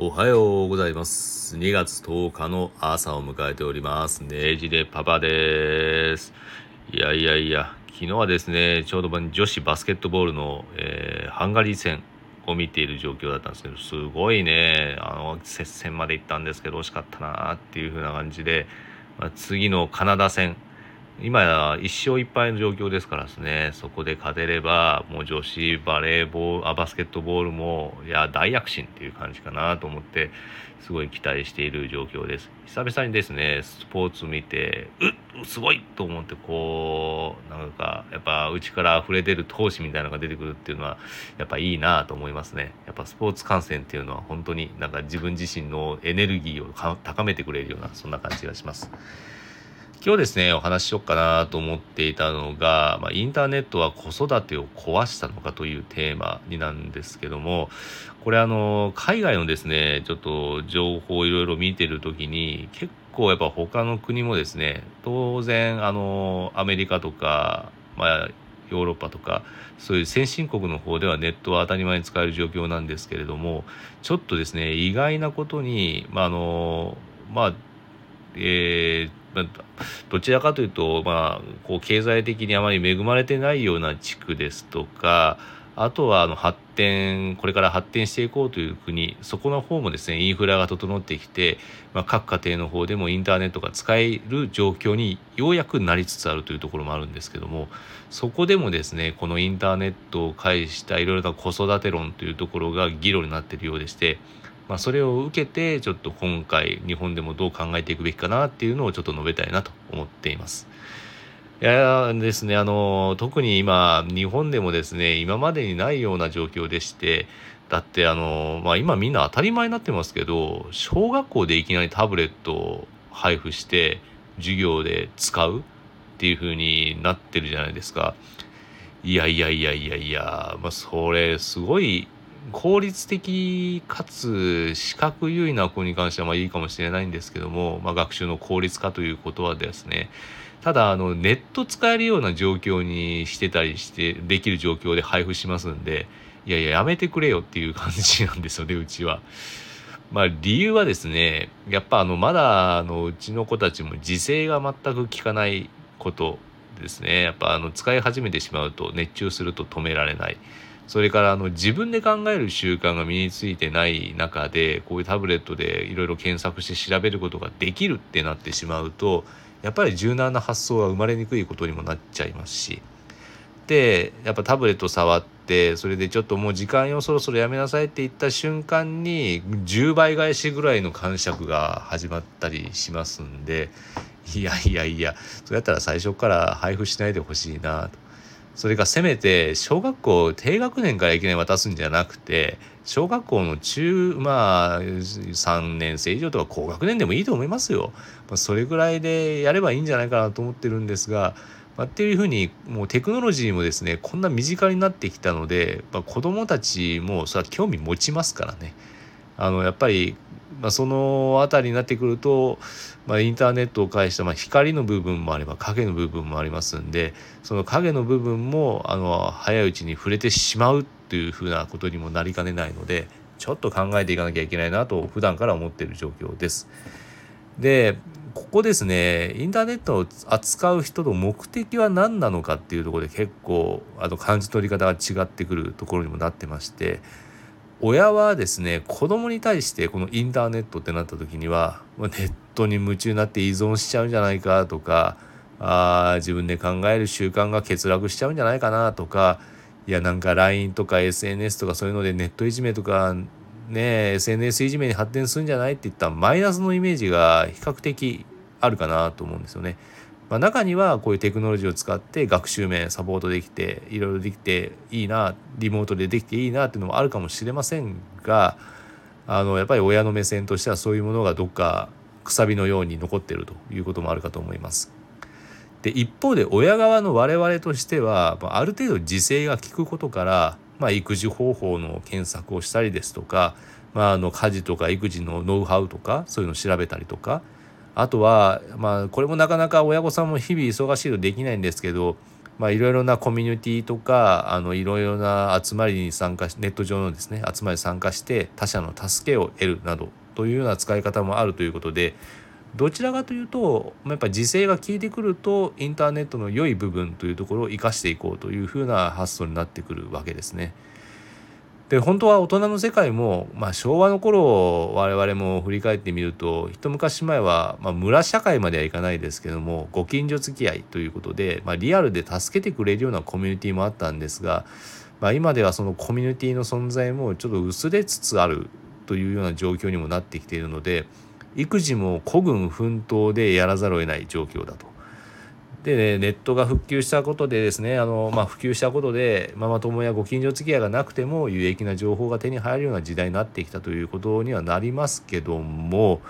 おはようございます。2月10日の朝を迎えております。ねじれパパです。いやいやいや、昨日はですね、ちょうど女子バスケットボールの、えーハンガリー戦を見ている状況だったんですけど、すごいね、あの、接戦まで行ったんですけど、惜しかったなっていう風な感じで、まあ次のカナダ戦、今や1勝1敗の状況ですからですね、そこで勝てれば、もう女子バレーボール、あバスケットボールも、いや、大躍進っていう感じかなと思って、すごい期待している状況です。久々にですね、スポーツ見て、うっ、すごいと思って、こう、なんか、やっぱ、内から溢れ出る闘志みたいなのが出てくるっていうのは、やっぱいいなと思いますね。やっぱスポーツ観戦っていうのは、本当になんか自分自身のエネルギーを高めてくれるような、そんな感じがします。今日ですねお話ししようかなと思っていたのが、まあ、インターネットは子育てを壊したのかというテーマになんですけどもこれあの海外のですねちょっと情報をいろいろ見てる時に結構やっぱ他の国もですね当然あのアメリカとか、まあ、ヨーロッパとかそういう先進国の方ではネットは当たり前に使える状況なんですけれどもちょっとですね意外なことにまああのまあえーどちらかというと、まあ、こう経済的にあまり恵まれてないような地区ですとかあとはあの発展これから発展していこうという国そこの方もですねインフラが整ってきて、まあ、各家庭の方でもインターネットが使える状況にようやくなりつつあるというところもあるんですけどもそこでもですねこのインターネットを介したいろいろな子育て論というところが議論になっているようでしてまあ、それを受けてちょっと今回日本でもどう考えていくべきかなっていうのをちょっと述べたいなと思っています。いやですねあの特に今日本でもですね今までにないような状況でしてだってあの、まあ、今みんな当たり前になってますけど小学校でいきなりタブレットを配布して授業で使うっていう風になってるじゃないですか。いやいやいやいやいや、まあ、それすごい効率的かつ視覚優位な子に関してはまあいいかもしれないんですけども、まあ、学習の効率化ということはですねただあのネット使えるような状況にしてたりしてできる状況で配布しますんでいやいややめてくれよっていう感じなんですよね うちは。まあ理由はですねやっぱあのまだあのうちの子たちも自制が全く効かないことですねやっぱあの使い始めてしまうと熱中すると止められない。それからあの自分で考える習慣が身についてない中でこういうタブレットでいろいろ検索して調べることができるってなってしまうとやっぱり柔軟な発想は生まれにくいことにもなっちゃいますしでやっぱタブレット触ってそれでちょっともう時間よそろそろやめなさいって言った瞬間に10倍返しぐらいの感触が始まったりしますんでいやいやいやそうやったら最初から配布しないでほしいなと。それがせめて小学校低学年からいきなり渡すんじゃなくて小学校の中まあ3年生以上とか高学年でもいいと思いますよ。まあ、それぐらいでやればいいんじゃないかなと思ってるんですが、まあ、っていうふうにもうテクノロジーもですねこんな身近になってきたので、まあ、子どもたちもそれは興味持ちますからね。あのやっぱりまあ、その辺りになってくると、まあ、インターネットを介した、まあ、光の部分もあれば影の部分もありますんでその影の部分もあの早いうちに触れてしまうっていうふうなことにもなりかねないのでちょっと考えていかなきゃいけないなと普段から思っている状況です。でここですねインターネットを扱う人の目的は何なのかっていうところで結構あの感じ取り方が違ってくるところにもなってまして親はですね子供に対してこのインターネットってなった時にはネットに夢中になって依存しちゃうんじゃないかとかあ自分で考える習慣が欠落しちゃうんじゃないかなとかいやなんか LINE とか SNS とかそういうのでネットいじめとかね SNS いじめに発展するんじゃないっていったマイナスのイメージが比較的あるかなと思うんですよね。まあ、中にはこういうテクノロジーを使って学習面サポートできていろいろできていいなリモートでできていいなっていうのもあるかもしれませんがあのやっぱり親の目線としてはそういうものがどっかくさびのように残ってるということもあるかと思います。で一方で親側の我々としてはある程度自制が利くことから、まあ、育児方法の検索をしたりですとか、まあ、あの家事とか育児のノウハウとかそういうのを調べたりとかあとはまあこれもなかなか親御さんも日々忙しいとできないんですけどまあ、いろいろなコミュニティとかあのいろいろな集まりに参加しネット上のですね集まりに参加して他者の助けを得るなどというような使い方もあるということでどちらかというとやっぱ時勢が効いてくるとインターネットの良い部分というところを生かしていこうというふうな発想になってくるわけですね。で本当は大人の世界も、まあ、昭和の頃我々も振り返ってみると一昔前は、まあ、村社会まではいかないですけどもご近所付き合いということで、まあ、リアルで助けてくれるようなコミュニティもあったんですが、まあ、今ではそのコミュニティの存在もちょっと薄れつつあるというような状況にもなってきているので育児も孤軍奮闘でやらざるを得ない状況だと。で、ね、ネットが復旧したことでですねあの、まあ、普及したことでママ友やご近所付き合いがなくても有益な情報が手に入るような時代になってきたということにはなりますけども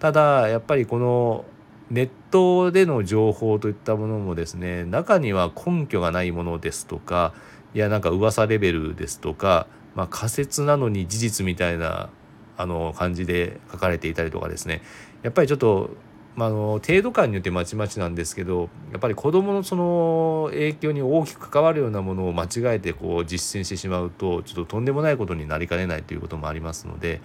ただやっぱりこのネットでの情報といったものもですね中には根拠がないものですとかいやなんか噂レベルですとか、まあ、仮説なのに事実みたいなあの感じで書かれていたりとかですねやっぱりちょっとまあ、あの程度感によってまちまちなんですけどやっぱり子どものその影響に大きく関わるようなものを間違えてこう実践してしまうとちょっととんでもないことになりかねないということもありますので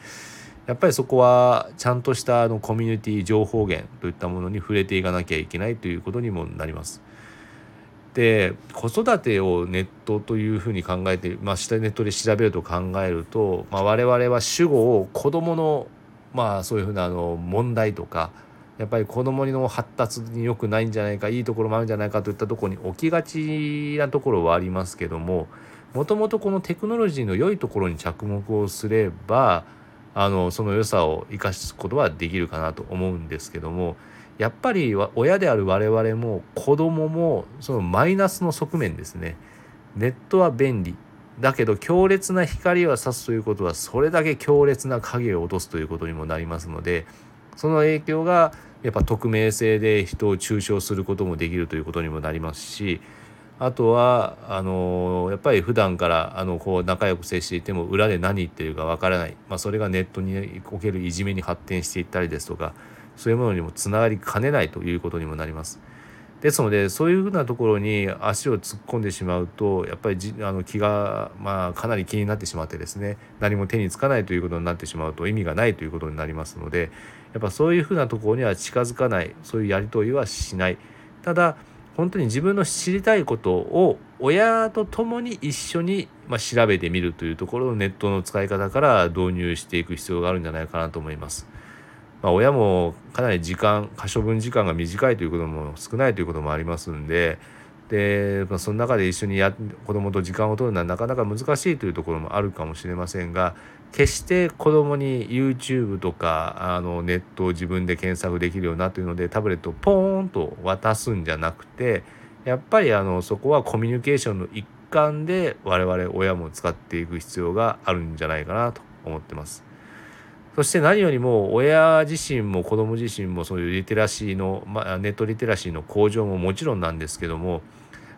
やっぱりそこはちゃんとしたあのコミュニティ情報源といったものに触れていかなきゃいけないということにもなります。で子育てをネットというふうに考えて、まあ、下ネットで調べると考えると、まあ、我々は主語を子どものまあそういうふうなあの問題とかやっぱり子供の発達に良くないんじゃないかいいところもあるんじゃないかといったところに置きがちなところはありますけどももともとこのテクノロジーの良いところに着目をすればあのその良さを生かすことはできるかなと思うんですけどもやっぱり親である我々も子供もそのマイナスの側面ですね。ネットは便利。だけど強烈な光を差すということはそれだけ強烈な影を落とすということにもなりますのでその影響がやっぱ匿名性で人を中傷することもできるということにもなりますしあとはあのやっぱり普段からあのこう仲良く接していても裏で何言ってるかわからない、まあ、それがネットにおけるいじめに発展していったりですとかそういうものにもつながりかねないということにもなります。ですのでそういうふうなところに足を突っ込んでしまうとやっぱりじあの気が、まあ、かなり気になってしまってですね何も手につかないということになってしまうと意味がないということになりますのでやっぱそういうふうなところには近づかないそういうやり取りはしないただ本当に自分の知りたいことを親と共に一緒に、ま、調べてみるというところのネットの使い方から導入していく必要があるんじゃないかなと思います。まあ、親もかなり時間可処分時間が短いということも少ないということもありますんでで、まあ、その中で一緒にや子供と時間を取るのはなかなか難しいというところもあるかもしれませんが決して子供に YouTube とかあのネットを自分で検索できるようなというのでタブレットをポーンと渡すんじゃなくてやっぱりあのそこはコミュニケーションの一環で我々親も使っていく必要があるんじゃないかなと思ってます。そして何よりも親自身も子供自身もそういうリテラシーの、まあ、ネットリテラシーの向上ももちろんなんですけども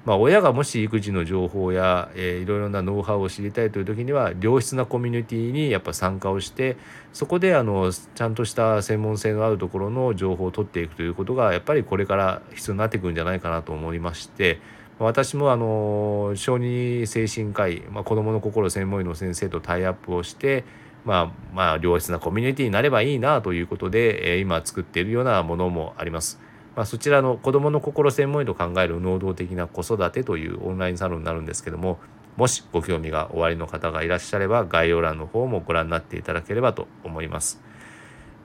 まあ、親がもし育児の情報や、えー、いろいろなノウハウを知りたいという時には良質なコミュニティにやっぱ参加をしてそこであのちゃんとした専門性のあるところの情報を取っていくということがやっぱりこれから必要になってくるんじゃないかなと思いまして私もあの小児精神科医、まあ、子どもの心専門医の先生とタイアップをしてまあまあ良質なコミュニティになればいいなということで、え、今作っているようなものもあります。まあ、そちらの子どもの心専門医と考える能動的な子育てというオンラインサロンになるんですけどももしご興味がおありの方がいらっしゃれば概要欄の方もご覧になっていただければと思います。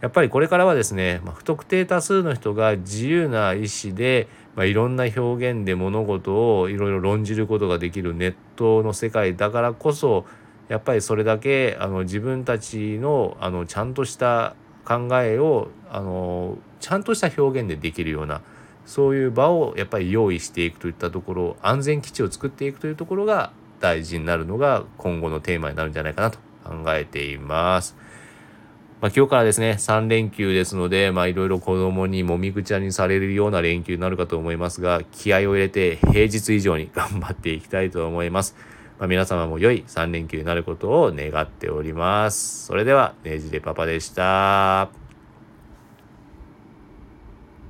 やっぱりこれからはですね、まあ、不特定多数の人が自由な意思で、まあ、いろんな表現で物事をいろいろ論じることができるネットの世界だからこそやっぱりそれだけあの自分たちのあのちゃんとした考えをあのちゃんとした表現でできるようなそういう場をやっぱり用意していくといったところ安全基地を作っていくというところが大事になるのが今後のテーマになるんじゃないかなと考えています。まあ、今日からですね3連休ですのでいろいろ子供にもみくちゃにされるような連休になるかと思いますが気合を入れて平日以上に頑張っていきたいと思います。まあ、皆様も良い3連休になることを願っております。それでは、ねじれパパでした。